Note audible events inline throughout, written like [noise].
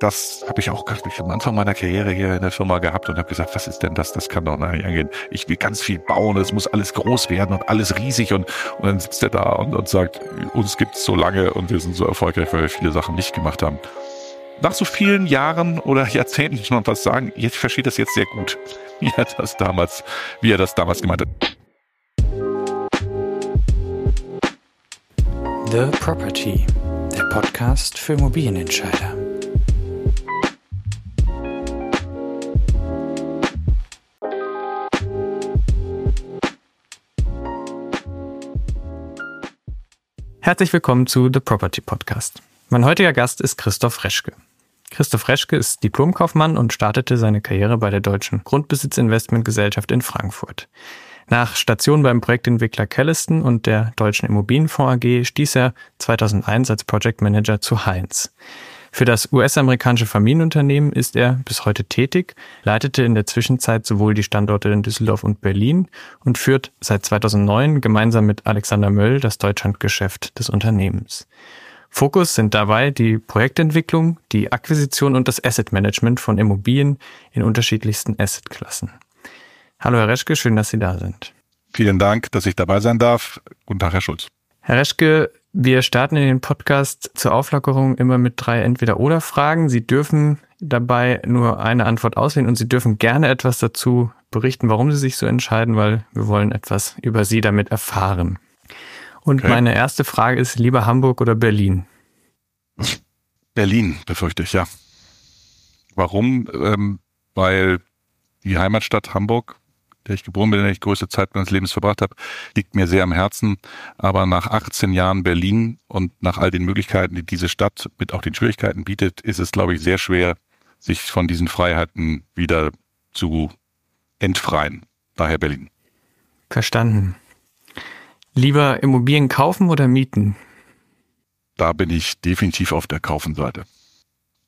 das habe ich auch ich am Anfang meiner Karriere hier in der Firma gehabt und habe gesagt, was ist denn das? Das kann doch nicht angehen. Ich will ganz viel bauen, es muss alles groß werden und alles riesig und, und dann sitzt er da und, und sagt, uns gibt's so lange und wir sind so erfolgreich, weil wir viele Sachen nicht gemacht haben. Nach so vielen Jahren oder [laughs] Jahrzehnten muss man was sagen, jetzt versteht das jetzt sehr gut, [laughs] wie er das damals, wie er das damals gemeint hat. The Property, der Podcast für Immobilienentscheider. Herzlich willkommen zu The Property Podcast. Mein heutiger Gast ist Christoph Reschke. Christoph Reschke ist Diplomkaufmann und startete seine Karriere bei der Deutschen Grundbesitzinvestmentgesellschaft in Frankfurt. Nach Station beim Projektentwickler Kelliston und der Deutschen Immobilienfonds AG stieß er 2001 als Project Manager zu Heinz. Für das US-amerikanische Familienunternehmen ist er bis heute tätig, leitete in der Zwischenzeit sowohl die Standorte in Düsseldorf und Berlin und führt seit 2009 gemeinsam mit Alexander Möll das Deutschlandgeschäft des Unternehmens. Fokus sind dabei die Projektentwicklung, die Akquisition und das Asset Management von Immobilien in unterschiedlichsten Assetklassen. Hallo Herr Reschke, schön, dass Sie da sind. Vielen Dank, dass ich dabei sein darf. Guten Tag, Herr Schulz. Herr Reschke, wir starten in den Podcast zur Auflockerung immer mit drei Entweder-Oder-Fragen. Sie dürfen dabei nur eine Antwort auswählen und Sie dürfen gerne etwas dazu berichten, warum Sie sich so entscheiden, weil wir wollen etwas über Sie damit erfahren. Und okay. meine erste Frage ist, lieber Hamburg oder Berlin? Berlin, befürchte ich, ja. Warum? Ähm, weil die Heimatstadt Hamburg der ich geboren bin, in der ich größte Zeit meines Lebens verbracht habe, liegt mir sehr am Herzen. Aber nach 18 Jahren Berlin und nach all den Möglichkeiten, die diese Stadt mit auch den Schwierigkeiten bietet, ist es, glaube ich, sehr schwer, sich von diesen Freiheiten wieder zu entfreien. Daher Berlin. Verstanden. Lieber Immobilien kaufen oder mieten? Da bin ich definitiv auf der Kaufenseite.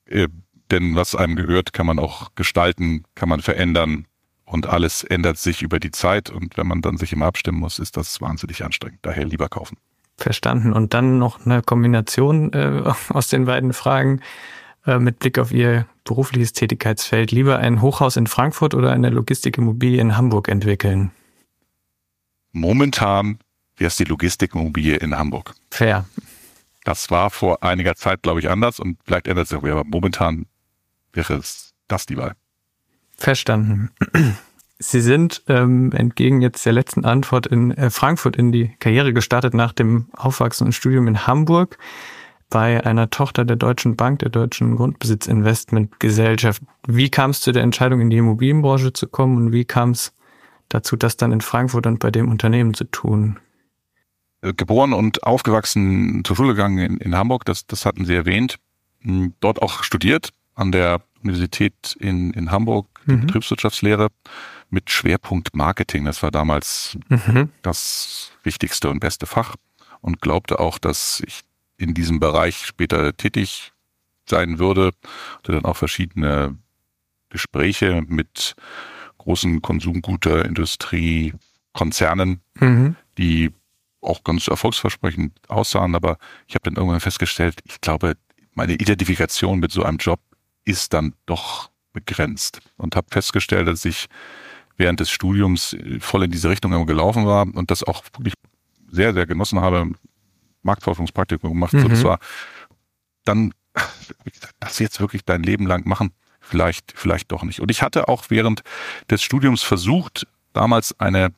Äh, denn was einem gehört, kann man auch gestalten, kann man verändern, und alles ändert sich über die Zeit und wenn man dann sich immer abstimmen muss, ist das wahnsinnig anstrengend. Daher lieber kaufen. Verstanden. Und dann noch eine Kombination äh, [laughs] aus den beiden Fragen äh, mit Blick auf Ihr berufliches Tätigkeitsfeld. Lieber ein Hochhaus in Frankfurt oder eine Logistikimmobilie in Hamburg entwickeln? Momentan wäre es die Logistikimmobilie in Hamburg. Fair. Das war vor einiger Zeit, glaube ich, anders und vielleicht ändert es sich, aber momentan wäre es das die Wahl. Verstanden. [clears throat] Sie sind ähm, entgegen jetzt der letzten Antwort in äh, Frankfurt in die Karriere gestartet nach dem Aufwachsen und Studium in Hamburg bei einer Tochter der Deutschen Bank, der Deutschen Grundbesitzinvestmentgesellschaft. Wie kam es zu der Entscheidung, in die Immobilienbranche zu kommen und wie kam es dazu, das dann in Frankfurt und bei dem Unternehmen zu tun? Äh, geboren und aufgewachsen, zur Schule gegangen in, in Hamburg, das, das hatten Sie erwähnt. Hm, dort auch studiert an der Universität in, in Hamburg, mhm. Betriebswirtschaftslehre mit Schwerpunkt Marketing. Das war damals mhm. das wichtigste und beste Fach und glaubte auch, dass ich in diesem Bereich später tätig sein würde. Hatte dann auch verschiedene Gespräche mit großen Konsumgüterindustrie-Konzernen, mhm. die auch ganz erfolgsversprechend aussahen, aber ich habe dann irgendwann festgestellt, ich glaube, meine Identifikation mit so einem Job ist dann doch begrenzt und habe festgestellt, dass ich während des Studiums voll in diese Richtung gelaufen war und das auch wirklich sehr, sehr genossen habe, Marktforschungspraktikum gemacht. Mhm. So, das war dann, das jetzt wirklich dein Leben lang machen, vielleicht, vielleicht doch nicht. Und ich hatte auch während des Studiums versucht, damals eine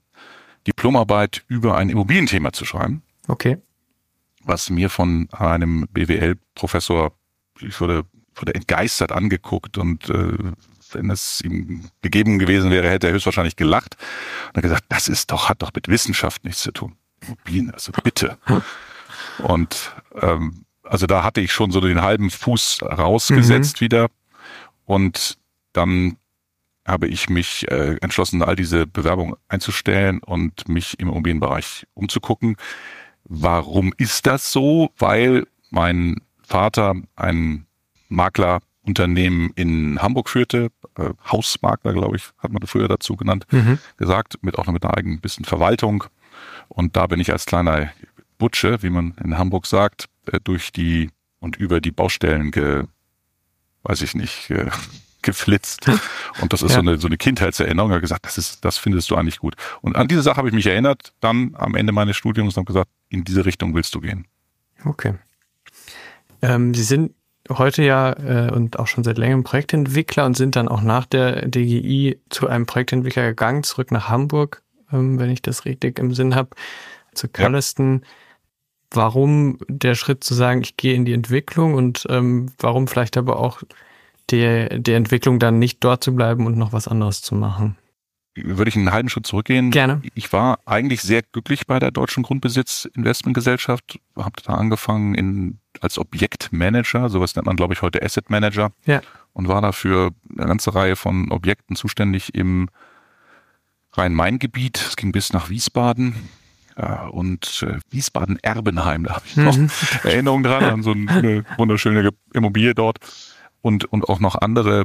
Diplomarbeit über ein Immobilienthema zu schreiben. Okay. Was mir von einem BWL-Professor, ich würde wurde entgeistert angeguckt und äh, wenn es ihm gegeben gewesen wäre, hätte er höchstwahrscheinlich gelacht und gesagt, das ist doch, hat doch mit Wissenschaft nichts zu tun. Immobilien, also bitte. Und ähm, also da hatte ich schon so den halben Fuß rausgesetzt mhm. wieder. Und dann habe ich mich äh, entschlossen, all diese Bewerbungen einzustellen und mich im Immobilienbereich umzugucken. Warum ist das so? Weil mein Vater ein Maklerunternehmen in Hamburg führte, äh, Hausmakler, glaube ich, hat man früher dazu genannt, mhm. gesagt, mit auch noch mit einer eigenen bisschen Verwaltung. Und da bin ich als kleiner Butsche, wie man in Hamburg sagt, äh, durch die und über die Baustellen ge, weiß ich nicht, äh, [laughs] geflitzt. Und das ist ja. so, eine, so eine Kindheitserinnerung. Er hat gesagt, das ist, das findest du eigentlich gut. Und an diese Sache habe ich mich erinnert, dann am Ende meines Studiums und gesagt, in diese Richtung willst du gehen. Okay. Ähm, Sie sind heute ja äh, und auch schon seit längerem Projektentwickler und sind dann auch nach der DGI zu einem Projektentwickler gegangen, zurück nach Hamburg, ähm, wenn ich das richtig im Sinn habe, zu Calliston. Ja. Warum der Schritt zu sagen, ich gehe in die Entwicklung und ähm, warum vielleicht aber auch der, der Entwicklung dann nicht dort zu bleiben und noch was anderes zu machen? Würde ich einen halben Schritt zurückgehen? Gerne. Ich war eigentlich sehr glücklich bei der Deutschen Grundbesitz Investmentgesellschaft, habe da angefangen in, als Objektmanager, sowas nennt man glaube ich heute Asset Manager, ja. und war dafür eine ganze Reihe von Objekten zuständig im Rhein-Main-Gebiet. Es ging bis nach Wiesbaden äh, und äh, Wiesbaden-Erbenheim, da habe ich noch mhm. [laughs] Erinnerungen dran an so eine wunderschöne Immobilie dort und, und auch noch andere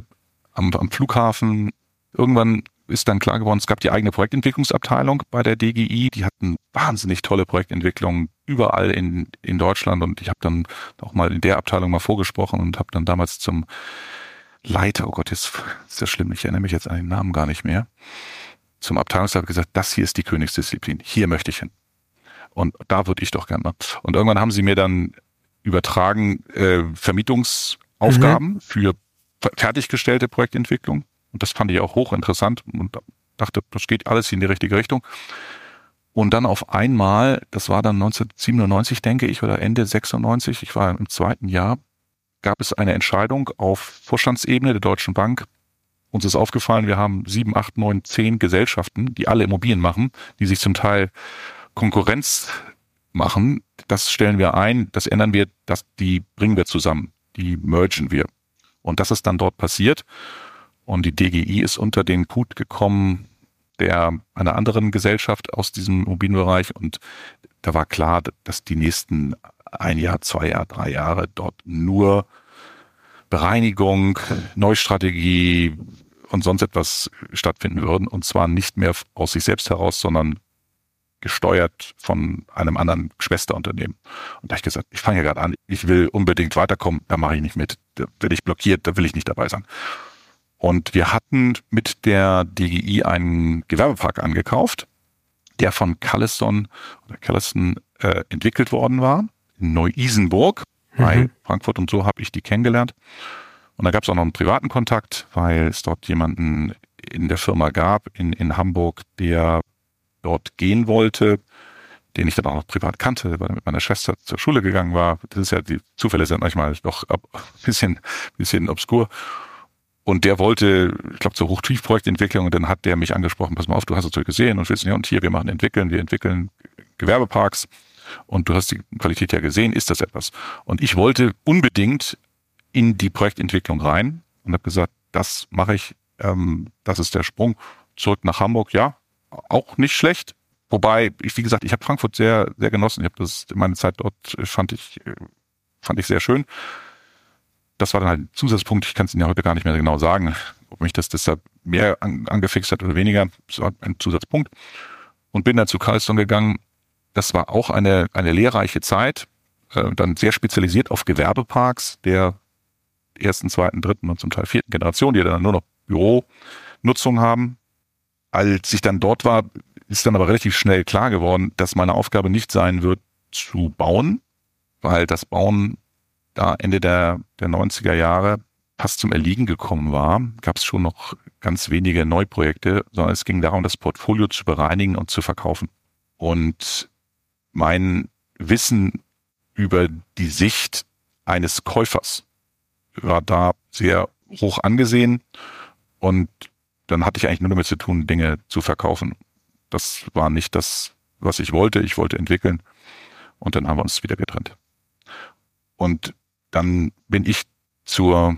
am, am Flughafen. Irgendwann ist dann klar geworden, es gab die eigene Projektentwicklungsabteilung bei der DGI. Die hatten wahnsinnig tolle Projektentwicklungen überall in, in Deutschland. Und ich habe dann auch mal in der Abteilung mal vorgesprochen und habe dann damals zum Leiter, oh Gott, jetzt ist das schlimm, ich erinnere mich jetzt an den Namen gar nicht mehr, zum Abteilungsleiter gesagt, das hier ist die Königsdisziplin, hier möchte ich hin. Und da würde ich doch gerne. Und irgendwann haben sie mir dann übertragen äh, Vermietungsaufgaben mhm. für fertiggestellte Projektentwicklung. Und das fand ich auch hochinteressant und dachte, das geht alles in die richtige Richtung. Und dann auf einmal, das war dann 1997, denke ich, oder Ende 96, ich war im zweiten Jahr, gab es eine Entscheidung auf Vorstandsebene der Deutschen Bank. Uns ist aufgefallen, wir haben sieben, acht, neun, zehn Gesellschaften, die alle Immobilien machen, die sich zum Teil Konkurrenz machen. Das stellen wir ein, das ändern wir, das, die bringen wir zusammen, die mergen wir. Und das ist dann dort passiert. Und die DGI ist unter den Hut gekommen der einer anderen Gesellschaft aus diesem Immobilienbereich. Und da war klar, dass die nächsten ein Jahr, zwei Jahre, drei Jahre dort nur Bereinigung, Neustrategie und sonst etwas stattfinden würden. Und zwar nicht mehr aus sich selbst heraus, sondern gesteuert von einem anderen Schwesterunternehmen. Und da habe ich gesagt, ich fange ja gerade an, ich will unbedingt weiterkommen, da mache ich nicht mit. Da werde ich blockiert, da will ich nicht dabei sein. Und wir hatten mit der DGI einen Gewerbepark angekauft, der von Callison oder Callison äh, entwickelt worden war, in Neu-Isenburg bei mhm. Frankfurt und so habe ich die kennengelernt. Und da gab es auch noch einen privaten Kontakt, weil es dort jemanden in der Firma gab, in, in Hamburg, der dort gehen wollte, den ich dann auch noch privat kannte, weil er mit meiner Schwester zur Schule gegangen war. Das ist ja, die Zufälle sind manchmal doch ein [laughs] bisschen, bisschen obskur. Und der wollte, ich glaube, zur Hochtiefprojektentwicklung und dann hat der mich angesprochen, pass mal auf, du hast so gesehen und willst, ja, und hier, wir machen entwickeln, wir entwickeln Gewerbeparks und du hast die Qualität ja gesehen, ist das etwas? Und ich wollte unbedingt in die Projektentwicklung rein und habe gesagt, das mache ich, ähm, das ist der Sprung zurück nach Hamburg, ja, auch nicht schlecht. Wobei, ich, wie gesagt, ich habe Frankfurt sehr, sehr genossen. Ich habe das meine Zeit dort fand ich, fand ich sehr schön das war dann halt ein Zusatzpunkt. Ich kann es Ihnen ja heute gar nicht mehr genau sagen, ob mich das deshalb mehr an, angefixt hat oder weniger. Das war ein Zusatzpunkt. Und bin dann zu Carlston gegangen. Das war auch eine, eine lehrreiche Zeit. Äh, dann sehr spezialisiert auf Gewerbeparks der ersten, zweiten, dritten und zum Teil vierten Generation, die dann nur noch Büronutzung haben. Als ich dann dort war, ist dann aber relativ schnell klar geworden, dass meine Aufgabe nicht sein wird, zu bauen, weil das Bauen da Ende der, der 90er Jahre fast zum Erliegen gekommen war, gab es schon noch ganz wenige Neuprojekte, sondern es ging darum, das Portfolio zu bereinigen und zu verkaufen. Und mein Wissen über die Sicht eines Käufers war da sehr hoch angesehen und dann hatte ich eigentlich nur damit zu tun, Dinge zu verkaufen. Das war nicht das, was ich wollte. Ich wollte entwickeln und dann haben wir uns wieder getrennt. Und dann bin ich zur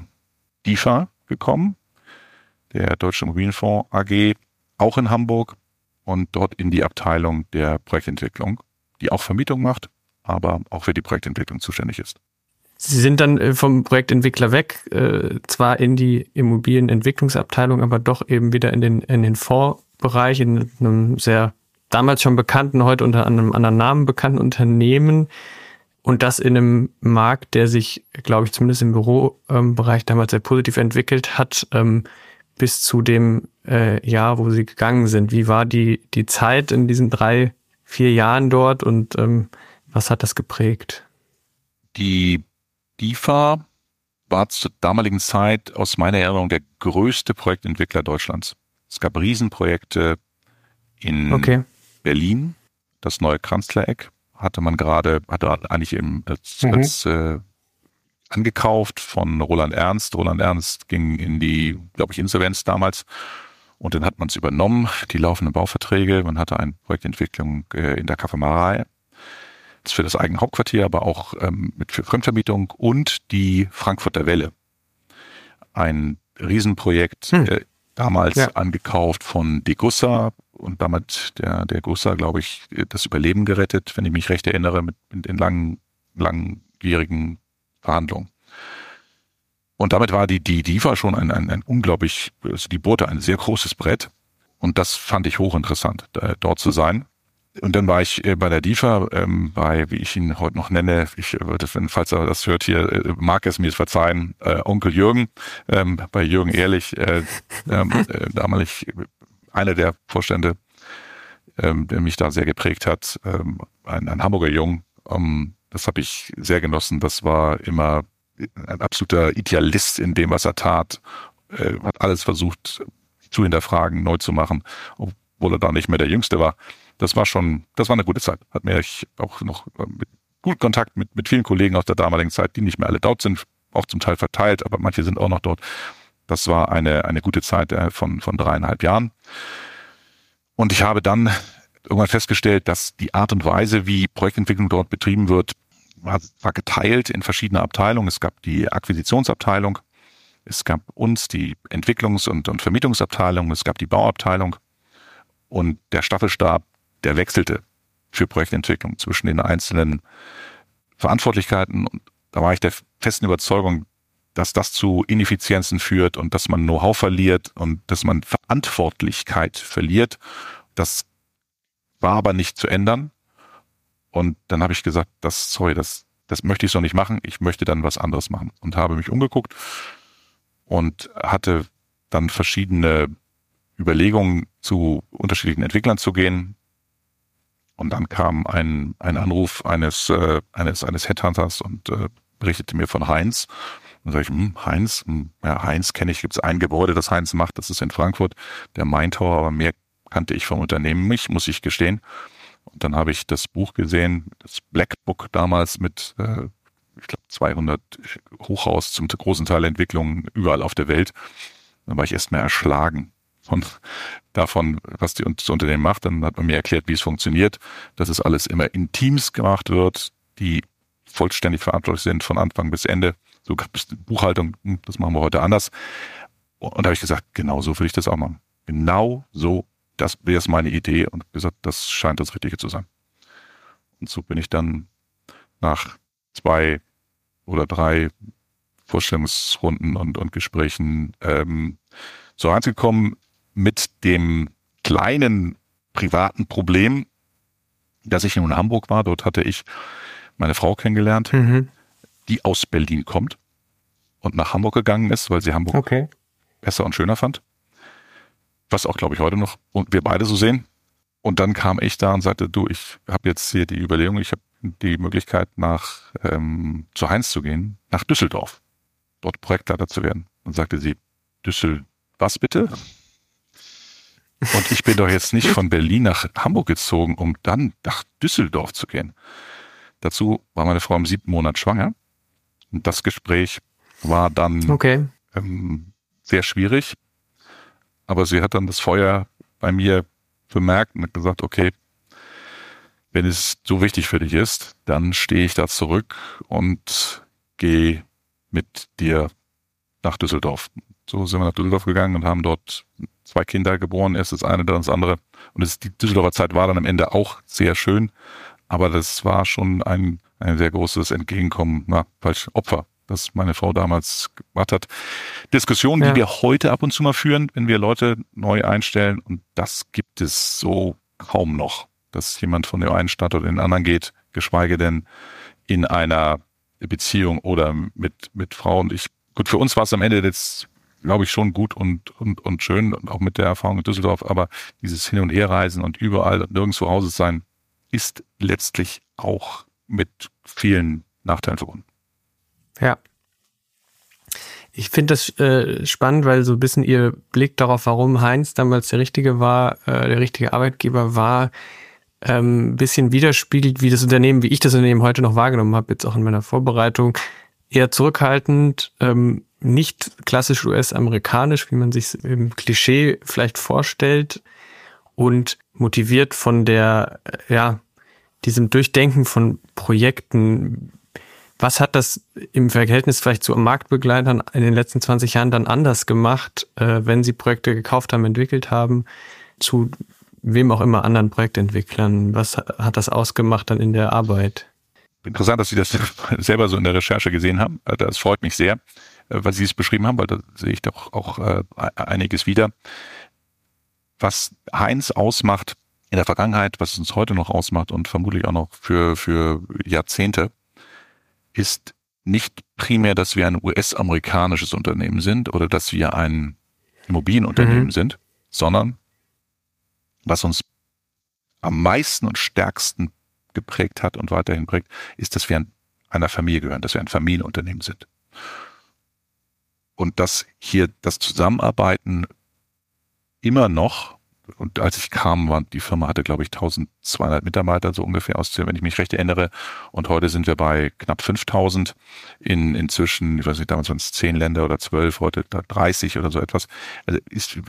DIFA gekommen, der Deutsche Immobilienfonds AG, auch in Hamburg und dort in die Abteilung der Projektentwicklung, die auch Vermietung macht, aber auch für die Projektentwicklung zuständig ist. Sie sind dann äh, vom Projektentwickler weg, äh, zwar in die Immobilienentwicklungsabteilung, aber doch eben wieder in den, in den Fondsbereich, in einem sehr damals schon bekannten, heute unter einem anderen Namen bekannten Unternehmen. Und das in einem Markt, der sich, glaube ich, zumindest im Bürobereich damals sehr positiv entwickelt hat, ähm, bis zu dem äh, Jahr, wo sie gegangen sind. Wie war die, die Zeit in diesen drei, vier Jahren dort und ähm, was hat das geprägt? Die DIFA war zur damaligen Zeit aus meiner Erinnerung der größte Projektentwickler Deutschlands. Es gab Riesenprojekte in okay. Berlin, das neue Kanzlereck hatte man gerade, hatte eigentlich im, als, mhm. als äh, angekauft von Roland Ernst. Roland Ernst ging in die, glaube ich, Insolvenz damals. Und dann hat man es übernommen, die laufenden Bauverträge. Man hatte eine Projektentwicklung äh, in der Kaffeemarei. Das für das eigene Hauptquartier, aber auch ähm, mit für Fremdvermietung und die Frankfurter Welle. Ein Riesenprojekt, hm. äh, damals ja. angekauft von Degussa und damit der, der Gussa, glaube ich, das Überleben gerettet, wenn ich mich recht erinnere, mit, mit den langen, langjährigen Verhandlungen. Und damit war die, die DIVA schon ein, ein, ein unglaublich, also die bohrte ein sehr großes Brett. Und das fand ich hochinteressant, da, dort zu sein. Und dann war ich äh, bei der DIFA, ähm, bei, wie ich ihn heute noch nenne, ich würde, wenn, falls er das hört hier, äh, mag es mir verzeihen, äh, Onkel Jürgen, ähm, bei Jürgen Ehrlich, äh, ähm, [laughs] äh, damalig einer der Vorstände, ähm, der mich da sehr geprägt hat, ähm, ein, ein Hamburger Jung, ähm, das habe ich sehr genossen. Das war immer ein absoluter Idealist in dem, was er tat. Äh, hat alles versucht zu hinterfragen, neu zu machen, obwohl er da nicht mehr der Jüngste war. Das war schon, das war eine gute Zeit. Hat mir auch noch äh, mit gut Kontakt mit, mit vielen Kollegen aus der damaligen Zeit, die nicht mehr alle dort sind, auch zum Teil verteilt, aber manche sind auch noch dort. Das war eine, eine gute Zeit äh, von, von dreieinhalb Jahren. Und ich habe dann irgendwann festgestellt, dass die Art und Weise, wie Projektentwicklung dort betrieben wird, war, war geteilt in verschiedene Abteilungen. Es gab die Akquisitionsabteilung, es gab uns die Entwicklungs- und, und Vermietungsabteilung, es gab die Bauabteilung und der Staffelstab, der wechselte für Projektentwicklung zwischen den einzelnen Verantwortlichkeiten. Und da war ich der festen Überzeugung, dass das zu Ineffizienzen führt und dass man Know-how verliert und dass man Verantwortlichkeit verliert. Das war aber nicht zu ändern. Und dann habe ich gesagt, das, sorry, das, das möchte ich so nicht machen. Ich möchte dann was anderes machen und habe mich umgeguckt und hatte dann verschiedene Überlegungen zu unterschiedlichen Entwicklern zu gehen. Und dann kam ein, ein Anruf eines, äh, eines, eines Headhunters und äh, berichtete mir von Heinz. Dann sage ich, hm, Heinz, hm, ja, Heinz kenne ich, gibt es ein Gebäude, das Heinz macht, das ist in Frankfurt, der Main Tower, aber mehr kannte ich vom Unternehmen nicht, muss ich gestehen. Und dann habe ich das Buch gesehen, das Black Book damals mit, äh, ich glaube, 200 Hochhaus zum großen Teil Entwicklungen überall auf der Welt. Dann war ich erst mal erschlagen von davon, was die, das Unternehmen macht. Dann hat man mir erklärt, wie es funktioniert, dass es alles immer in Teams gemacht wird, die vollständig verantwortlich sind von Anfang bis Ende. So Buchhaltung, hm, das machen wir heute anders. Und da habe ich gesagt, genau so will ich das auch machen. Genau so das wäre meine Idee und gesagt, das scheint das Richtige zu sein. Und so bin ich dann nach zwei oder drei Vorstellungsrunden und, und Gesprächen ähm, so gekommen mit dem kleinen privaten Problem, dass ich in Hamburg war. Dort hatte ich meine Frau kennengelernt, mhm. die aus Berlin kommt und nach Hamburg gegangen ist, weil sie Hamburg okay. besser und schöner fand was auch, glaube ich, heute noch und wir beide so sehen. Und dann kam ich da und sagte, du, ich habe jetzt hier die Überlegung, ich habe die Möglichkeit, nach ähm, zu Heinz zu gehen, nach Düsseldorf, dort Projektleiter zu werden. Und sagte sie, Düssel, was bitte? Und ich bin doch jetzt nicht von Berlin nach Hamburg gezogen, um dann nach Düsseldorf zu gehen. Dazu war meine Frau im siebten Monat schwanger. Und das Gespräch war dann okay. ähm, sehr schwierig, aber sie hat dann das Feuer bei mir bemerkt und hat gesagt, okay, wenn es so wichtig für dich ist, dann stehe ich da zurück und gehe mit dir nach Düsseldorf. So sind wir nach Düsseldorf gegangen und haben dort zwei Kinder geboren. Erst das eine, dann das andere. Und das, die Düsseldorfer Zeit war dann am Ende auch sehr schön. Aber das war schon ein, ein sehr großes Entgegenkommen, na, falsch, Opfer das meine Frau damals gemacht hat. Diskussionen, ja. die wir heute ab und zu mal führen, wenn wir Leute neu einstellen. Und das gibt es so kaum noch, dass jemand von dem einen Stadt oder den anderen geht, geschweige denn in einer Beziehung oder mit, mit Frauen. Ich, gut, für uns war es am Ende jetzt, glaube ich, schon gut und, und, und schön, und auch mit der Erfahrung in Düsseldorf, aber dieses Hin- und Herreisen und überall und nirgends zu Hause sein, ist letztlich auch mit vielen Nachteilen verbunden. Ja. Ich finde das äh, spannend, weil so ein bisschen ihr Blick darauf, warum Heinz damals der richtige war, äh, der richtige Arbeitgeber war, ähm, bisschen widerspiegelt, wie das Unternehmen, wie ich das Unternehmen heute noch wahrgenommen habe, jetzt auch in meiner Vorbereitung, eher zurückhaltend, ähm, nicht klassisch US-amerikanisch, wie man sich im Klischee vielleicht vorstellt und motiviert von der, äh, ja, diesem Durchdenken von Projekten. Was hat das im Verhältnis vielleicht zu Marktbegleitern in den letzten 20 Jahren dann anders gemacht, äh, wenn sie Projekte gekauft haben, entwickelt haben, zu wem auch immer anderen Projektentwicklern? Was hat das ausgemacht dann in der Arbeit? Interessant, dass Sie das [laughs] selber so in der Recherche gesehen haben. Äh, das freut mich sehr, äh, weil Sie es beschrieben haben, weil da sehe ich doch auch äh, einiges wieder. Was Heinz ausmacht in der Vergangenheit, was es uns heute noch ausmacht und vermutlich auch noch für, für Jahrzehnte, ist nicht primär, dass wir ein US-amerikanisches Unternehmen sind oder dass wir ein Immobilienunternehmen mhm. sind, sondern was uns am meisten und stärksten geprägt hat und weiterhin prägt, ist, dass wir einer Familie gehören, dass wir ein Familienunternehmen sind. Und dass hier das Zusammenarbeiten immer noch, und als ich kam, war die Firma hatte, glaube ich, 1200 Mitarbeiter, so ungefähr aus, wenn ich mich recht erinnere. Und heute sind wir bei knapp 5000 in inzwischen, ich weiß nicht, damals waren es 10 Länder oder 12, heute 30 oder so etwas. Also ist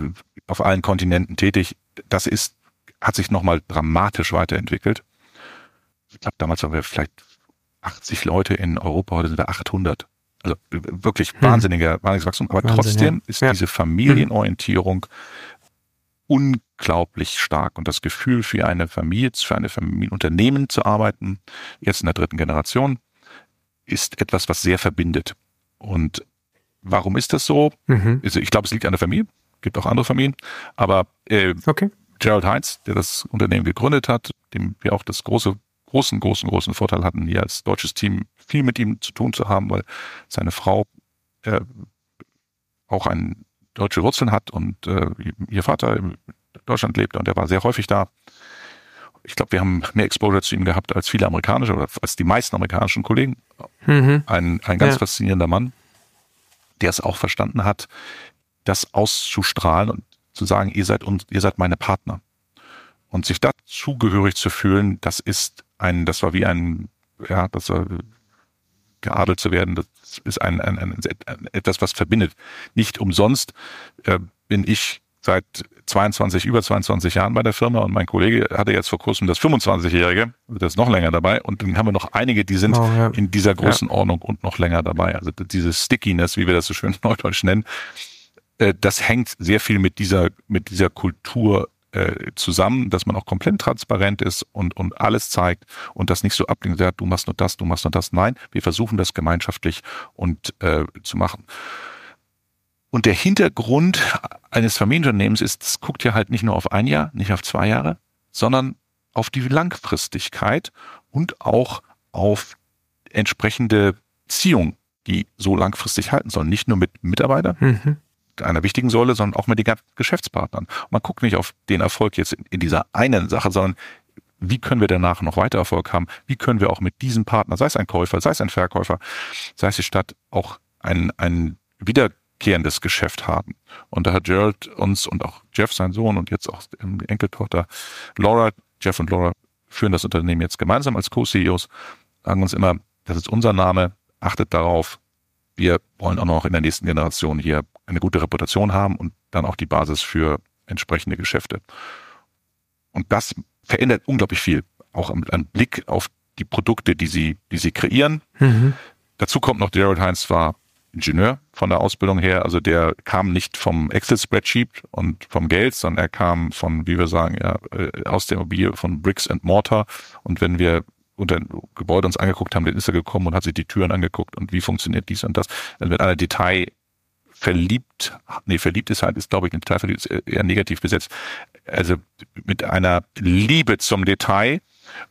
auf allen Kontinenten tätig das ist, hat sich nochmal dramatisch weiterentwickelt. Ich glaube, damals waren wir vielleicht 80 Leute in Europa, heute sind wir 800. Also wirklich hm. wahnsinniger, wahnsinniges Wachstum. Aber Wahnsinn, trotzdem ja. ist ja. diese Familienorientierung unglaublich stark und das Gefühl für eine Familie, für eine Familienunternehmen zu arbeiten, jetzt in der dritten Generation, ist etwas, was sehr verbindet. Und warum ist das so? Mhm. Also ich glaube, es liegt an der Familie gibt auch andere Familien. Aber äh, okay. Gerald Heinz, der das Unternehmen gegründet hat, dem wir auch das große, großen, großen, großen Vorteil hatten, hier als deutsches Team viel mit ihm zu tun zu haben, weil seine Frau äh, auch ein deutsche Wurzeln hat und äh, ihr Vater in Deutschland lebte und er war sehr häufig da. Ich glaube, wir haben mehr Exposure zu ihm gehabt als viele amerikanische oder als die meisten amerikanischen Kollegen. Mhm. Ein, ein ganz ja. faszinierender Mann, der es auch verstanden hat, das auszustrahlen und zu sagen, ihr seid uns, ihr seid meine Partner. Und sich dazugehörig zu fühlen, das ist ein, das war wie ein, ja, das war geadelt zu werden, das ist ein, ein, ein, ein etwas, was verbindet. Nicht umsonst äh, bin ich seit 22, über 22 Jahren bei der Firma und mein Kollege hatte jetzt vor kurzem das 25-Jährige, das ist noch länger dabei und dann haben wir noch einige, die sind oh, ja. in dieser großen ja. Ordnung und noch länger dabei. Also diese Stickiness, wie wir das so schön [laughs] neudeutsch nennen, äh, das hängt sehr viel mit dieser, mit dieser Kultur äh, zusammen, dass man auch komplett transparent ist und, und alles zeigt und das nicht so ablinkt, du machst nur das, du machst nur das. Nein, wir versuchen das gemeinschaftlich und äh, zu machen. Und der Hintergrund eines Familienunternehmens ist, es guckt ja halt nicht nur auf ein Jahr, nicht auf zwei Jahre, sondern auf die Langfristigkeit und auch auf entsprechende Beziehungen, die so langfristig halten sollen. Nicht nur mit Mitarbeitern, mhm einer wichtigen Säule, sondern auch mit den ganzen Geschäftspartnern. man guckt nicht auf den Erfolg jetzt in, in dieser einen Sache, sondern wie können wir danach noch weiter Erfolg haben? Wie können wir auch mit diesem Partner, sei es ein Käufer, sei es ein Verkäufer, sei es die Stadt, auch ein, ein wiederkehrendes Geschäft haben? Und da hat Gerald uns und auch Jeff, sein Sohn und jetzt auch die Enkeltochter Laura, Jeff und Laura führen das Unternehmen jetzt gemeinsam als Co-CEOs, sagen uns immer, das ist unser Name, achtet darauf, wir wollen auch noch in der nächsten Generation hier eine gute Reputation haben und dann auch die Basis für entsprechende Geschäfte. Und das verändert unglaublich viel. Auch ein Blick auf die Produkte, die sie, die sie kreieren. Mhm. Dazu kommt noch, Gerald Heinz war Ingenieur von der Ausbildung her. Also der kam nicht vom Excel-Spreadsheet und vom Geld, sondern er kam von, wie wir sagen, ja, äh, aus der Immobilie von Bricks and Mortar. Und wenn wir unter ein Gebäude uns angeguckt haben, dann ist er gekommen und hat sich die Türen angeguckt und wie funktioniert dies und das. Dann wird einer Detail verliebt, nee, verliebt ist halt, ist glaube ich, ein Detail verliebt ist eher negativ besetzt. Also mit einer Liebe zum Detail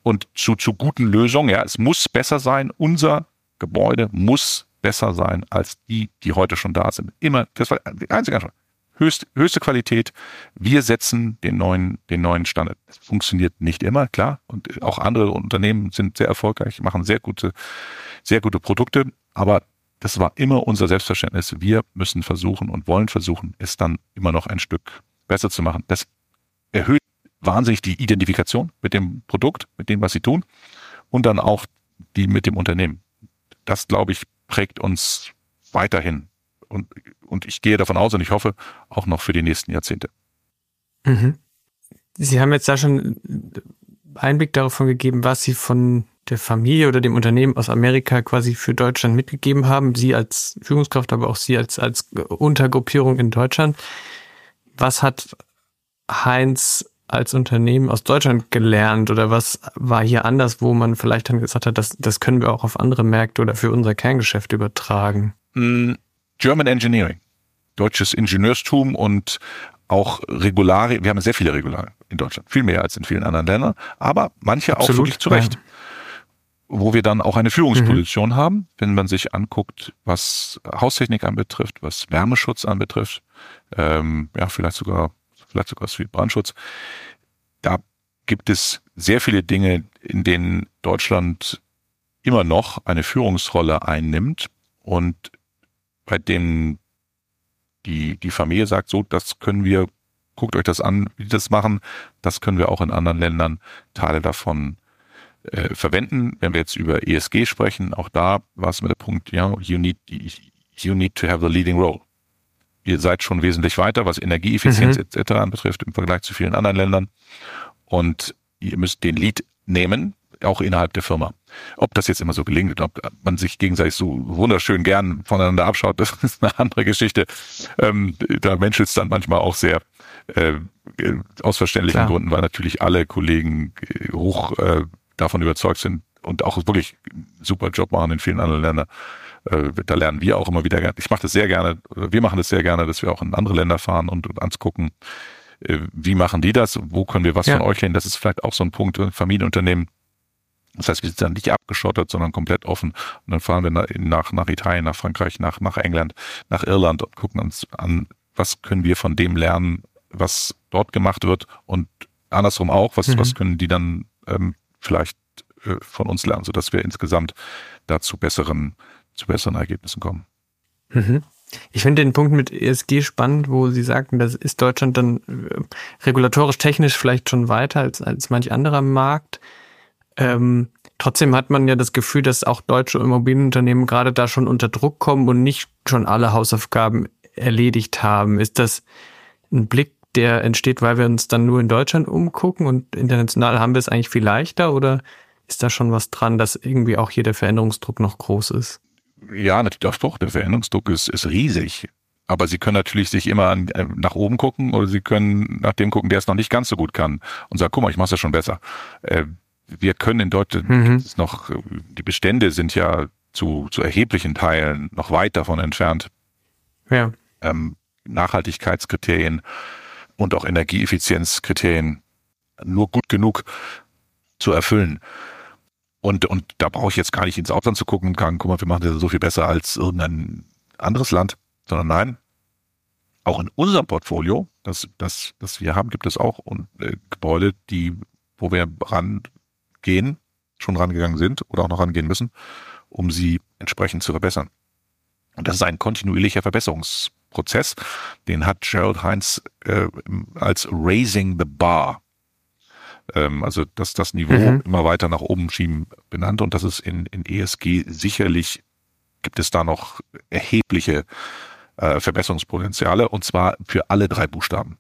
und zu, zu guten Lösungen. Ja, es muss besser sein. Unser Gebäude muss besser sein als die, die heute schon da sind. Immer, das war die einzige Antwort. Höchste, höchste Qualität. Wir setzen den neuen, den neuen Standard. Es funktioniert nicht immer, klar. Und auch andere Unternehmen sind sehr erfolgreich, machen sehr gute, sehr gute Produkte. Aber das war immer unser Selbstverständnis. Wir müssen versuchen und wollen versuchen, es dann immer noch ein Stück besser zu machen. Das erhöht wahnsinnig die Identifikation mit dem Produkt, mit dem, was sie tun und dann auch die mit dem Unternehmen. Das, glaube ich, prägt uns weiterhin. Und, und ich gehe davon aus und ich hoffe auch noch für die nächsten Jahrzehnte. Mhm. Sie haben jetzt da schon Einblick davon gegeben, was Sie von der Familie oder dem Unternehmen aus Amerika quasi für Deutschland mitgegeben haben. Sie als Führungskraft, aber auch Sie als, als Untergruppierung in Deutschland. Was hat Heinz als Unternehmen aus Deutschland gelernt oder was war hier anders, wo man vielleicht dann gesagt hat, das, das können wir auch auf andere Märkte oder für unser Kerngeschäft übertragen? Mm, German Engineering, deutsches Ingenieurstum und auch Regularien. Wir haben sehr viele Regularien in Deutschland, viel mehr als in vielen anderen Ländern, aber manche Absolut, auch wirklich zu Recht. Ja. Wo wir dann auch eine Führungsposition mhm. haben, wenn man sich anguckt, was Haustechnik anbetrifft, was Wärmeschutz anbetrifft, ähm, ja, vielleicht sogar vielleicht sogar Brandschutz. Da gibt es sehr viele Dinge, in denen Deutschland immer noch eine Führungsrolle einnimmt und bei denen die, die Familie sagt, so, das können wir, guckt euch das an, wie die das machen, das können wir auch in anderen Ländern Teile davon äh, verwenden. Wenn wir jetzt über ESG sprechen, auch da war es mit der Punkt, ja, you need, you need to have the leading role ihr seid schon wesentlich weiter, was Energieeffizienz mhm. etc. anbetrifft im Vergleich zu vielen anderen Ländern. Und ihr müsst den Lead nehmen, auch innerhalb der Firma. Ob das jetzt immer so gelingt, ob man sich gegenseitig so wunderschön gern voneinander abschaut, [laughs] das ist eine andere Geschichte. Ähm, da menschelt es dann manchmal auch sehr äh, aus verständlichen Klar. Gründen, weil natürlich alle Kollegen äh, hoch äh, davon überzeugt sind und auch wirklich super Job machen in vielen anderen Ländern äh, da lernen wir auch immer wieder gerne. Ich mache das sehr gerne, wir machen das sehr gerne, dass wir auch in andere Länder fahren und, und angucken, äh, wie machen die das, wo können wir was ja. von euch lernen. Das ist vielleicht auch so ein Punkt, äh, Familienunternehmen. Das heißt, wir sind dann nicht abgeschottet, sondern komplett offen. Und dann fahren wir nach, nach Italien, nach Frankreich, nach, nach England, nach Irland und gucken uns an, was können wir von dem lernen, was dort gemacht wird und andersrum auch, was, mhm. was können die dann ähm, vielleicht äh, von uns lernen, sodass wir insgesamt dazu besseren zu besseren Ergebnissen kommen. Mhm. Ich finde den Punkt mit ESG spannend, wo Sie sagten, das ist Deutschland dann äh, regulatorisch technisch vielleicht schon weiter als, als manch anderer Markt. Ähm, trotzdem hat man ja das Gefühl, dass auch deutsche Immobilienunternehmen gerade da schon unter Druck kommen und nicht schon alle Hausaufgaben erledigt haben. Ist das ein Blick, der entsteht, weil wir uns dann nur in Deutschland umgucken und international haben wir es eigentlich viel leichter oder ist da schon was dran, dass irgendwie auch hier der Veränderungsdruck noch groß ist? ja, natürlich doch, der Veränderungsdruck ist, ist riesig. Aber sie können natürlich sich immer äh, nach oben gucken oder sie können nach dem gucken, der es noch nicht ganz so gut kann und sagen, guck mal, ich mache es ja schon besser. Äh, wir können in Deutschland mhm. noch, die Bestände sind ja zu, zu erheblichen Teilen noch weit davon entfernt. Ja. Ähm, Nachhaltigkeitskriterien und auch Energieeffizienzkriterien nur gut genug zu erfüllen. Und, und da brauche ich jetzt gar nicht ins Ausland zu gucken und kann, guck mal, wir machen das so viel besser als irgendein anderes Land, sondern nein, auch in unserem Portfolio, das, das, das wir haben, gibt es auch und, äh, Gebäude, die, wo wir rangehen, schon rangegangen sind oder auch noch rangehen müssen, um sie entsprechend zu verbessern. Und das ist ein kontinuierlicher Verbesserungsprozess. Den hat Gerald Heinz äh, als Raising the Bar ähm, also dass das Niveau mhm. immer weiter nach oben schieben benannt und das ist in, in ESG sicherlich gibt es da noch erhebliche äh, Verbesserungspotenziale und zwar für alle drei Buchstaben.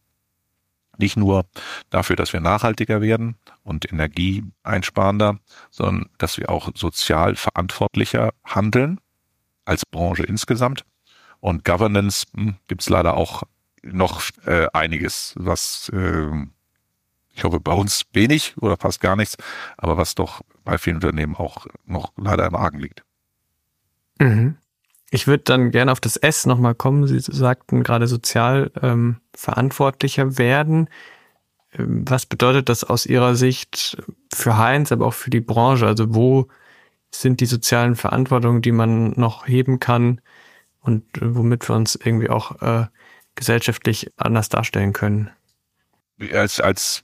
Nicht nur dafür, dass wir nachhaltiger werden und energieeinsparender, sondern dass wir auch sozial verantwortlicher handeln als Branche insgesamt. Und Governance hm, gibt es leider auch noch äh, einiges, was äh, ich hoffe, bei uns wenig oder fast gar nichts, aber was doch bei vielen Unternehmen auch noch leider im Argen liegt. Mhm. Ich würde dann gerne auf das S nochmal kommen. Sie sagten gerade sozial ähm, verantwortlicher werden. Ähm, was bedeutet das aus Ihrer Sicht für Heinz, aber auch für die Branche? Also wo sind die sozialen Verantwortungen, die man noch heben kann und womit wir uns irgendwie auch äh, gesellschaftlich anders darstellen können? Als, als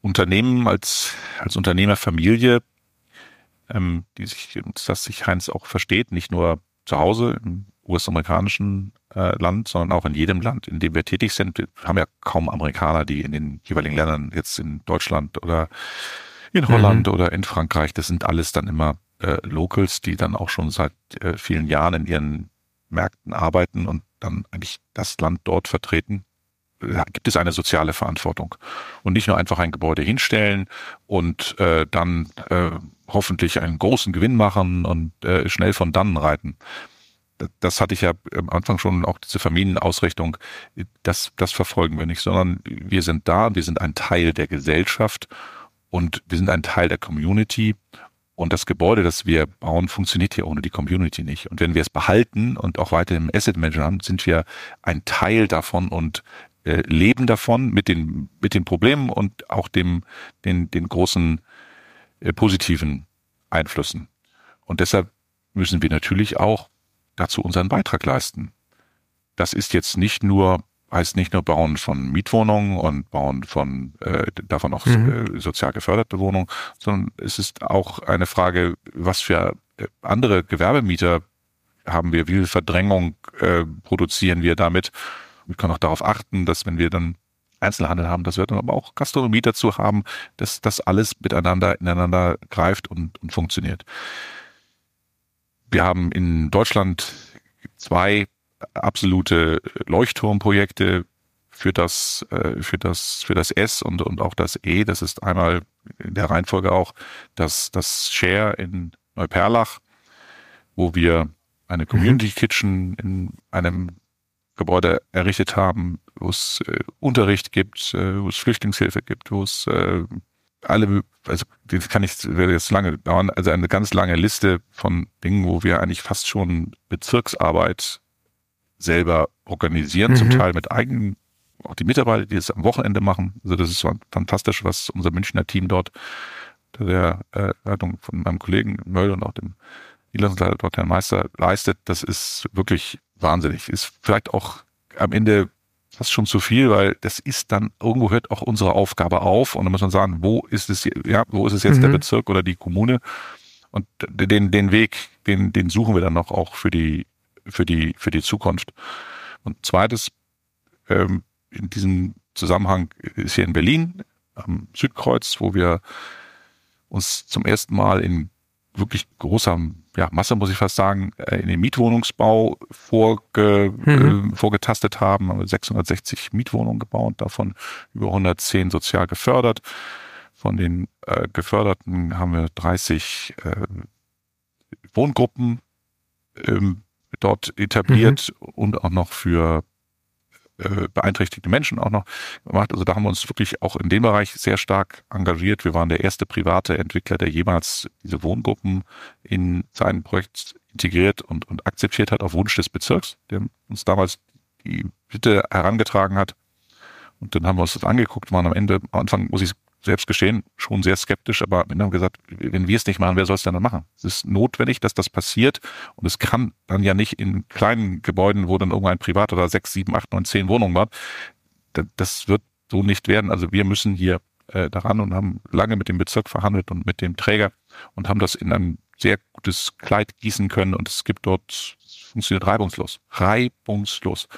Unternehmen, als, als Unternehmerfamilie, ähm, die sich, dass sich Heinz auch versteht, nicht nur zu Hause im US-amerikanischen äh, Land, sondern auch in jedem Land, in dem wir tätig sind. Wir haben ja kaum Amerikaner, die in den jeweiligen Ländern, jetzt in Deutschland oder in Holland mhm. oder in Frankreich, das sind alles dann immer äh, Locals, die dann auch schon seit äh, vielen Jahren in ihren Märkten arbeiten und dann eigentlich das Land dort vertreten. Da gibt es eine soziale Verantwortung und nicht nur einfach ein Gebäude hinstellen und äh, dann äh, hoffentlich einen großen Gewinn machen und äh, schnell von dannen reiten das hatte ich ja am Anfang schon, auch diese Familienausrichtung, das, das verfolgen wir nicht, sondern wir sind da, wir sind ein Teil der Gesellschaft und wir sind ein Teil der Community. Und das Gebäude, das wir bauen, funktioniert hier ohne die Community nicht. Und wenn wir es behalten und auch weiter im Asset Management haben, sind wir ein Teil davon und äh, leben davon mit den, mit den Problemen und auch dem, den, den großen äh, positiven Einflüssen. Und deshalb müssen wir natürlich auch dazu unseren Beitrag leisten. Das ist jetzt nicht nur heißt nicht nur Bauen von Mietwohnungen und Bauen von äh, davon auch mhm. äh, sozial geförderte Wohnungen, sondern es ist auch eine Frage, was für äh, andere Gewerbemieter haben wir, wie viel Verdrängung äh, produzieren wir damit. Wir können auch darauf achten, dass wenn wir dann Einzelhandel haben, dass wir dann aber auch Gastronomie dazu haben, dass das alles miteinander ineinander greift und, und funktioniert. Wir haben in Deutschland zwei absolute Leuchtturmprojekte für das, äh, für das, für das S und, und auch das E. Das ist einmal in der Reihenfolge auch das, das Share in Neuperlach, wo wir eine mhm. Community Kitchen in einem Gebäude errichtet haben, wo es äh, Unterricht gibt, äh, wo es Flüchtlingshilfe gibt, wo es äh, alle, also das kann ich, werde jetzt lange dauern, also eine ganz lange Liste von Dingen, wo wir eigentlich fast schon Bezirksarbeit selber organisieren, mhm. zum Teil mit eigenen, auch die Mitarbeiter, die es am Wochenende machen. Also das ist so fantastisch, was unser Münchner Team dort, der äh, Leitung von meinem Kollegen Möll und auch dem Niederlassungsleiter dort, Herrn Meister, leistet. Das ist wirklich wahnsinnig. Ist vielleicht auch am Ende fast schon zu viel, weil das ist dann, irgendwo hört auch unsere Aufgabe auf und dann muss man sagen, wo ist es, ja, wo ist es jetzt mhm. der Bezirk oder die Kommune? Und den, den Weg, den, den suchen wir dann noch auch für die, für die, für die Zukunft. Und zweites, ähm, in diesem Zusammenhang ist hier in Berlin am Südkreuz, wo wir uns zum ersten Mal in wirklich großer ja, Masse, muss ich fast sagen, äh, in den Mietwohnungsbau vorge, mhm. äh, vorgetastet haben. Haben wir 660 Mietwohnungen gebaut, davon über 110 sozial gefördert. Von den äh, Geförderten haben wir 30 äh, Wohngruppen ähm, dort etabliert mhm. und auch noch für äh, beeinträchtigte Menschen auch noch gemacht. Also da haben wir uns wirklich auch in dem Bereich sehr stark engagiert. Wir waren der erste private Entwickler, der jemals diese Wohngruppen in sein Projekt integriert und, und akzeptiert hat auf Wunsch des Bezirks, der uns damals die Bitte herangetragen hat. Und dann haben wir uns das angeguckt, waren am Ende, am Anfang muss ich selbst geschehen, schon sehr skeptisch, aber wir haben gesagt, wenn wir es nicht machen, wer soll es denn dann machen? Es ist notwendig, dass das passiert und es kann dann ja nicht in kleinen Gebäuden, wo dann irgendein Privat oder sechs, sieben, acht, neun, zehn Wohnungen war. Das wird so nicht werden. Also wir müssen hier äh, daran und haben lange mit dem Bezirk verhandelt und mit dem Träger und haben das in ein sehr gutes Kleid gießen können und es gibt dort, es funktioniert reibungslos. Reibungslos.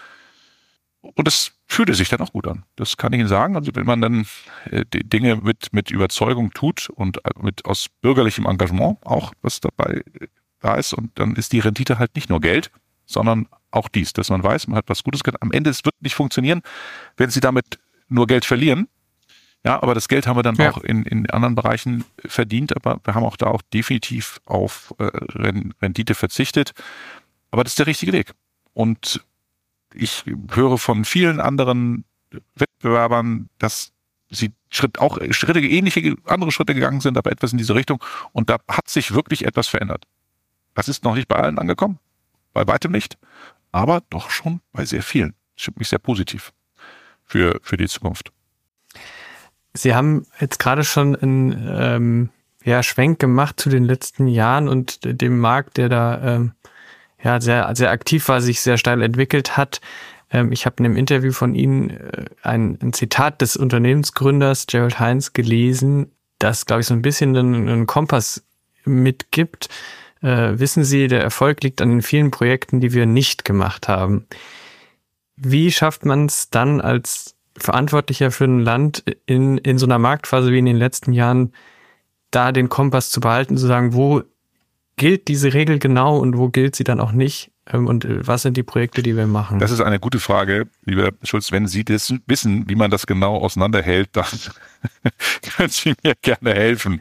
Und es fühlte sich dann auch gut an. Das kann ich Ihnen sagen. Also wenn man dann äh, die Dinge mit, mit Überzeugung tut und äh, mit aus bürgerlichem Engagement auch, was dabei äh, da ist, und dann ist die Rendite halt nicht nur Geld, sondern auch dies, dass man weiß, man hat was Gutes gemacht. Am Ende, es wird nicht funktionieren, wenn Sie damit nur Geld verlieren. Ja, aber das Geld haben wir dann ja. auch in, in anderen Bereichen verdient, aber wir haben auch da auch definitiv auf äh, Rendite verzichtet. Aber das ist der richtige Weg. Und ich höre von vielen anderen Wettbewerbern, dass sie Schritt, auch Schritte, ähnliche andere Schritte gegangen sind, aber etwas in diese Richtung. Und da hat sich wirklich etwas verändert. Das ist noch nicht bei allen angekommen, bei weitem nicht, aber doch schon bei sehr vielen. Das stimmt mich sehr positiv für, für die Zukunft. Sie haben jetzt gerade schon einen ähm, ja, Schwenk gemacht zu den letzten Jahren und dem Markt, der da ähm, ja sehr, sehr aktiv war, sich sehr steil entwickelt hat. Ähm, ich habe in einem Interview von Ihnen äh, ein, ein Zitat des Unternehmensgründers Gerald Heinz gelesen, das, glaube ich, so ein bisschen einen, einen Kompass mitgibt. Äh, wissen Sie, der Erfolg liegt an den vielen Projekten, die wir nicht gemacht haben. Wie schafft man es dann als Verantwortlicher für ein Land in, in so einer Marktphase wie in den letzten Jahren, da den Kompass zu behalten, zu sagen, wo gilt diese Regel genau und wo gilt sie dann auch nicht? Ähm, und äh, was sind die Projekte, die wir machen? Das ist eine gute Frage, lieber Schulz. Wenn Sie das wissen, wie man das genau auseinanderhält, dann [laughs] können Sie mir gerne helfen.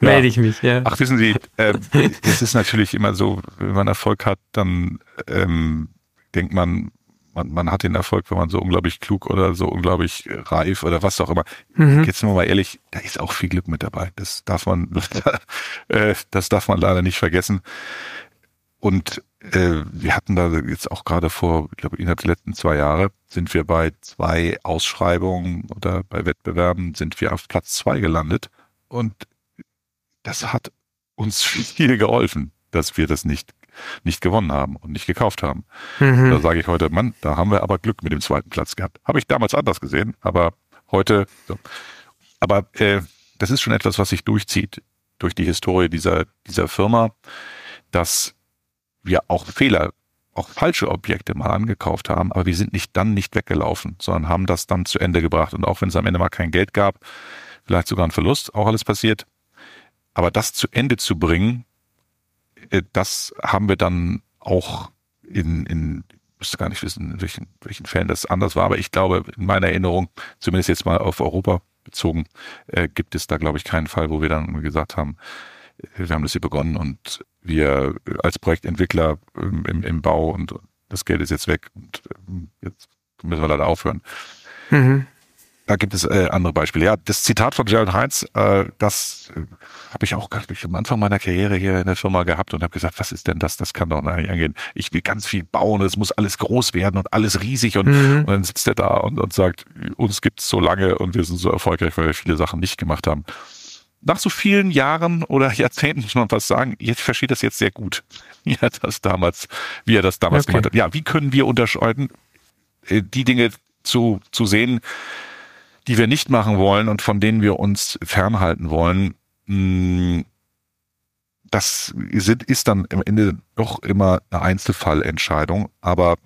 Melde ja. ich mich, ja. Ach, wissen Sie, äh, es ist natürlich immer so, wenn man Erfolg hat, dann ähm, denkt man, man, man hat den Erfolg, wenn man so unglaublich klug oder so unglaublich reif oder was auch immer. Mhm. Jetzt sind wir mal ehrlich, da ist auch viel Glück mit dabei. Das darf man, [laughs] äh, das darf man leider nicht vergessen. Und äh, wir hatten da jetzt auch gerade vor, ich glaube, innerhalb der letzten zwei Jahre sind wir bei zwei Ausschreibungen oder bei Wettbewerben sind wir auf Platz zwei gelandet. Und das hat uns [laughs] viel geholfen, dass wir das nicht nicht gewonnen haben und nicht gekauft haben. Mhm. Da sage ich heute, Mann, da haben wir aber Glück mit dem zweiten Platz gehabt. Habe ich damals anders gesehen, aber heute. So. Aber äh, das ist schon etwas, was sich durchzieht durch die Historie dieser dieser Firma, dass wir auch Fehler, auch falsche Objekte mal angekauft haben, aber wir sind nicht dann nicht weggelaufen, sondern haben das dann zu Ende gebracht. Und auch wenn es am Ende mal kein Geld gab, vielleicht sogar ein Verlust, auch alles passiert. Aber das zu Ende zu bringen, das haben wir dann auch in, in ich müsste gar nicht wissen, in welchen, welchen Fällen das anders war, aber ich glaube, in meiner Erinnerung, zumindest jetzt mal auf Europa bezogen, äh, gibt es da, glaube ich, keinen Fall, wo wir dann gesagt haben, äh, wir haben das hier begonnen und wir als Projektentwickler im, im, im Bau und das Geld ist jetzt weg und ähm, jetzt müssen wir leider aufhören. Mhm. Da gibt es äh, andere Beispiele. Ja, das Zitat von Gerald Heinz, äh, das äh, habe ich auch ganz am Anfang meiner Karriere hier in der Firma gehabt und habe gesagt, was ist denn das? Das kann doch nicht angehen. Ich will ganz viel bauen, es muss alles groß werden und alles riesig und, mhm. und dann sitzt er da und, und sagt, uns gibt's so lange und wir sind so erfolgreich, weil wir viele Sachen nicht gemacht haben. Nach so vielen Jahren oder [laughs] Jahrzehnten muss man was sagen, jetzt versteht das jetzt sehr gut, [laughs] wie er das damals, wie er das damals okay. gemacht hat. Ja, wie können wir unterscheiden, äh, die Dinge zu, zu sehen, die wir nicht machen wollen und von denen wir uns fernhalten wollen, mm, das ist dann am Ende doch immer eine Einzelfallentscheidung. Aber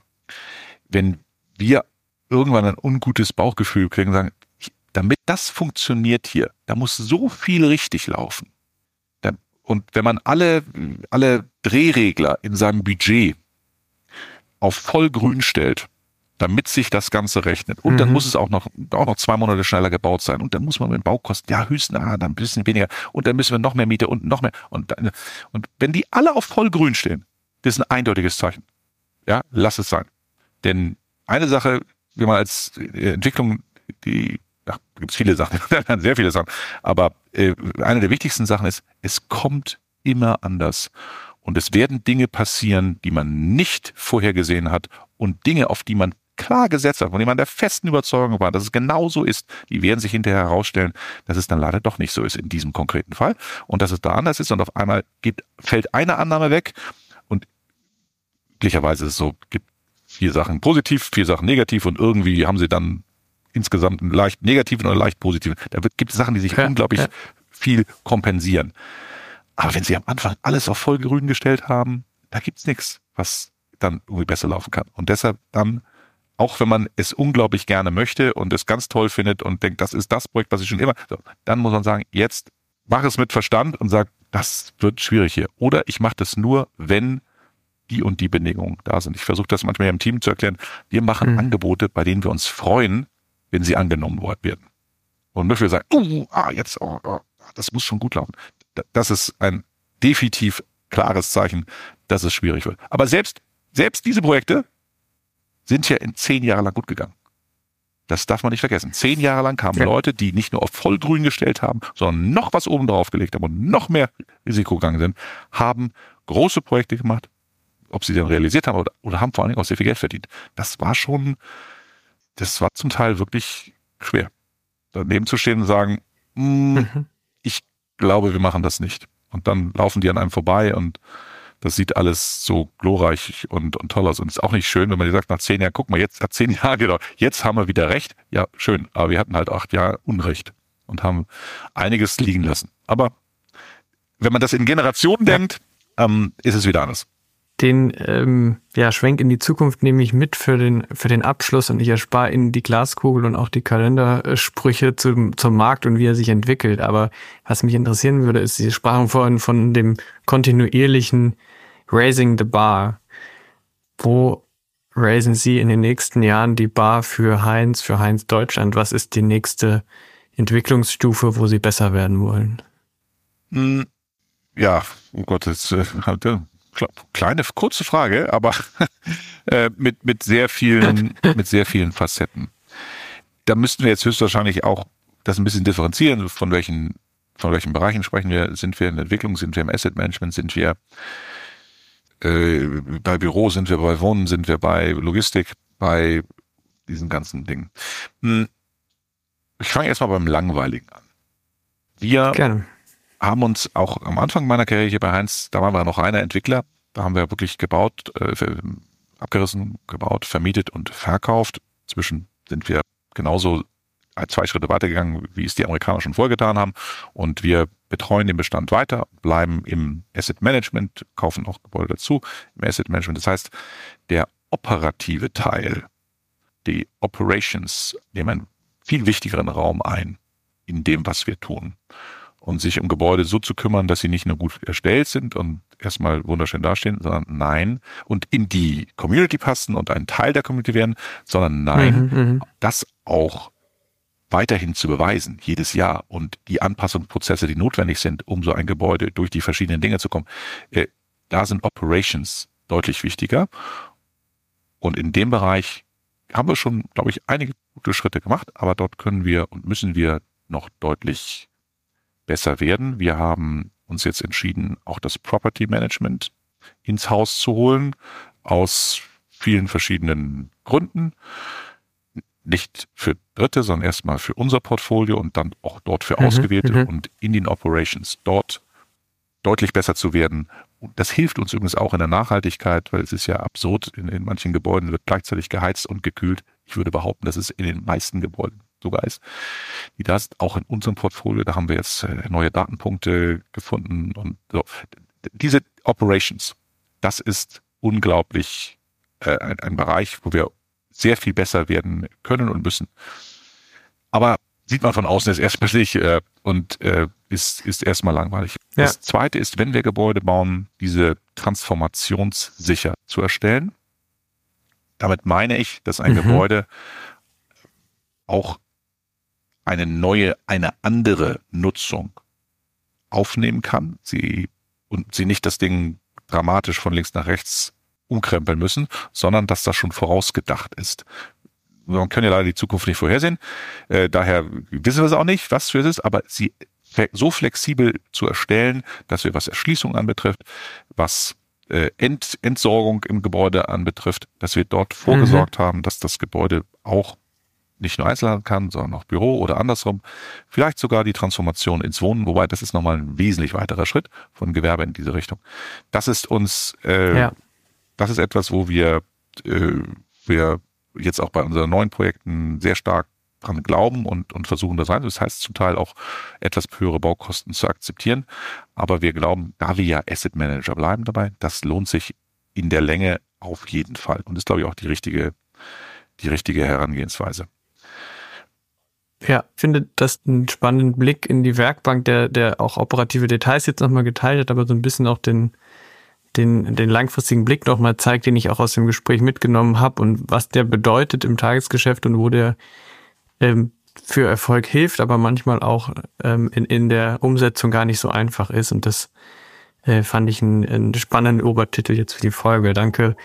wenn wir irgendwann ein ungutes Bauchgefühl kriegen sagen, damit das funktioniert hier, da muss so viel richtig laufen. Und wenn man alle, alle Drehregler in seinem Budget auf vollgrün stellt, damit sich das Ganze rechnet. Und mhm. dann muss es auch noch, auch noch zwei Monate schneller gebaut sein. Und dann muss man mit Baukosten, ja, höchstens, ah, dann ein bisschen weniger. Und dann müssen wir noch mehr Miete und noch mehr. Und, dann, und wenn die alle auf vollgrün stehen, das ist ein eindeutiges Zeichen. Ja, lass es sein. Denn eine Sache, wie man als Entwicklung, die, ach, gibt es viele Sachen, [laughs] sehr viele Sachen. Aber äh, eine der wichtigsten Sachen ist, es kommt immer anders. Und es werden Dinge passieren, die man nicht vorhergesehen hat und Dinge, auf die man klar gesetzt hat, von dem man der festen Überzeugung war, dass es genau so ist, die werden sich hinterher herausstellen, dass es dann leider doch nicht so ist in diesem konkreten Fall und dass es da anders ist und auf einmal geht, fällt eine Annahme weg und glücklicherweise ist es so, gibt vier Sachen positiv, vier Sachen negativ und irgendwie haben sie dann insgesamt einen leicht negativen oder leicht positiven. Da gibt es Sachen, die sich ja, unglaublich ja. viel kompensieren. Aber wenn sie am Anfang alles auf vollgrün gestellt haben, da gibt's nichts, was dann irgendwie besser laufen kann. Und deshalb dann auch wenn man es unglaublich gerne möchte und es ganz toll findet und denkt, das ist das Projekt, was ich schon immer, so, dann muss man sagen, jetzt mach es mit Verstand und sag, das wird schwierig hier. Oder ich mache das nur, wenn die und die Bedingungen da sind. Ich versuche das manchmal im Team zu erklären. Wir machen mhm. Angebote, bei denen wir uns freuen, wenn sie angenommen werden. Und nicht wir sagen, uh, ah, jetzt, oh, oh, das muss schon gut laufen. Das ist ein definitiv klares Zeichen, dass es schwierig wird. Aber selbst, selbst diese Projekte, sind ja in zehn Jahre lang gut gegangen. Das darf man nicht vergessen. Zehn Jahre lang kamen ja. Leute, die nicht nur auf Vollgrün gestellt haben, sondern noch was oben drauf gelegt haben und noch mehr Risiko gegangen sind, haben große Projekte gemacht, ob sie dann realisiert haben oder, oder haben vor allen Dingen auch sehr viel Geld verdient. Das war schon, das war zum Teil wirklich schwer. daneben zu stehen und sagen, mm, mhm. ich glaube, wir machen das nicht. Und dann laufen die an einem vorbei und das sieht alles so glorreich und, und toll aus. Und es ist auch nicht schön, wenn man sagt, nach zehn Jahren, guck mal, jetzt hat zehn Jahre gedauert, jetzt haben wir wieder recht. Ja, schön, aber wir hatten halt acht Jahre Unrecht und haben einiges liegen lassen. Aber wenn man das in Generationen ja. denkt, ähm, ist es wieder anders den ähm, ja, Schwenk in die Zukunft nehme ich mit für den, für den Abschluss und ich erspare Ihnen die Glaskugel und auch die Kalendersprüche zum, zum Markt und wie er sich entwickelt. Aber was mich interessieren würde, ist, Sie sprachen vorhin von dem kontinuierlichen Raising the Bar. Wo raisen Sie in den nächsten Jahren die Bar für Heinz, für Heinz Deutschland? Was ist die nächste Entwicklungsstufe, wo Sie besser werden wollen? Hm, ja, oh Gott, jetzt äh, kleine, kurze Frage, aber [laughs] äh, mit, mit sehr vielen, [laughs] mit sehr vielen Facetten. Da müssten wir jetzt höchstwahrscheinlich auch das ein bisschen differenzieren, von welchen, von welchen Bereichen sprechen wir. Sind wir in der Entwicklung, sind wir im Asset Management, sind wir äh, bei Büro, sind wir bei Wohnen, sind wir bei Logistik, bei diesen ganzen Dingen. Hm. Ich fange erstmal beim Langweiligen an. Wir Gerne haben uns auch am Anfang meiner Karriere hier bei Heinz, da waren wir noch reiner Entwickler, da haben wir wirklich gebaut, äh, abgerissen, gebaut, vermietet und verkauft. Zwischen sind wir genauso zwei Schritte weitergegangen, wie es die Amerikaner schon vorgetan haben. Und wir betreuen den Bestand weiter, bleiben im Asset Management, kaufen auch Gebäude dazu im Asset Management. Das heißt, der operative Teil, die Operations, nehmen einen viel wichtigeren Raum ein in dem, was wir tun und sich um Gebäude so zu kümmern, dass sie nicht nur gut erstellt sind und erstmal wunderschön dastehen, sondern nein, und in die Community passen und ein Teil der Community werden, sondern nein, mhm, mhm, das auch weiterhin zu beweisen, jedes Jahr und die Anpassungsprozesse, die notwendig sind, um so ein Gebäude durch die verschiedenen Dinge zu kommen, äh, da sind Operations deutlich wichtiger. Und in dem Bereich haben wir schon, glaube ich, einige gute Schritte gemacht, aber dort können wir und müssen wir noch deutlich besser werden. Wir haben uns jetzt entschieden, auch das Property Management ins Haus zu holen, aus vielen verschiedenen Gründen. Nicht für Dritte, sondern erstmal für unser Portfolio und dann auch dort für mhm, Ausgewählte mhm. und in den Operations dort deutlich besser zu werden. Und das hilft uns übrigens auch in der Nachhaltigkeit, weil es ist ja absurd, in, in manchen Gebäuden wird gleichzeitig geheizt und gekühlt. Ich würde behaupten, dass es in den meisten Gebäuden sogar ist, die das auch in unserem Portfolio, da haben wir jetzt äh, neue Datenpunkte gefunden und so. Diese Operations, das ist unglaublich äh, ein, ein Bereich, wo wir sehr viel besser werden können und müssen. Aber sieht man von außen ist erstmal nicht äh, und äh, ist, ist erstmal langweilig. Ja. Das zweite ist, wenn wir Gebäude bauen, diese transformationssicher zu erstellen. Damit meine ich, dass ein mhm. Gebäude auch eine neue, eine andere Nutzung aufnehmen kann, sie und sie nicht das Ding dramatisch von links nach rechts umkrempeln müssen, sondern dass das schon vorausgedacht ist. Man kann ja leider die Zukunft nicht vorhersehen, äh, daher wissen wir es auch nicht, was für es ist, aber sie so flexibel zu erstellen, dass wir was Erschließung anbetrifft, was äh, Ent, Entsorgung im Gebäude anbetrifft, dass wir dort vorgesorgt mhm. haben, dass das Gebäude auch nicht nur Einzelhandel kann, sondern auch Büro oder andersrum. Vielleicht sogar die Transformation ins Wohnen, wobei das ist nochmal ein wesentlich weiterer Schritt von Gewerbe in diese Richtung. Das ist uns, äh, ja. das ist etwas, wo wir, äh, wir jetzt auch bei unseren neuen Projekten sehr stark dran glauben und, und versuchen das rein. Das heißt zum Teil auch etwas höhere Baukosten zu akzeptieren. Aber wir glauben, da wir ja Asset Manager bleiben dabei, das lohnt sich in der Länge auf jeden Fall. Und ist, glaube ich, auch die richtige, die richtige Herangehensweise. Ja, finde das einen spannenden Blick in die Werkbank, der, der auch operative Details jetzt nochmal geteilt hat, aber so ein bisschen auch den, den, den langfristigen Blick nochmal zeigt, den ich auch aus dem Gespräch mitgenommen habe und was der bedeutet im Tagesgeschäft und wo der ähm, für Erfolg hilft, aber manchmal auch ähm, in, in der Umsetzung gar nicht so einfach ist. Und das äh, fand ich einen, einen spannenden Obertitel jetzt für die Folge. Danke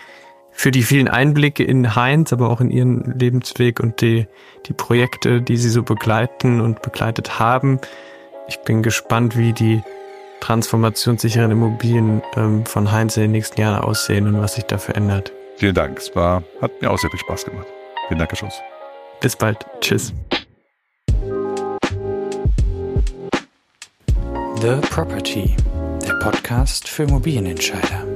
für die vielen Einblicke in Heinz, aber auch in ihren Lebensweg und die, die Projekte, die sie so begleiten und begleitet haben. Ich bin gespannt, wie die transformationssicheren Immobilien ähm, von Heinz in den nächsten Jahren aussehen und was sich da verändert. Vielen Dank. Es war, hat mir auch sehr viel Spaß gemacht. Vielen Dank, Herr Schuss. Bis bald. Tschüss. The Property, der Podcast für Immobilienentscheider.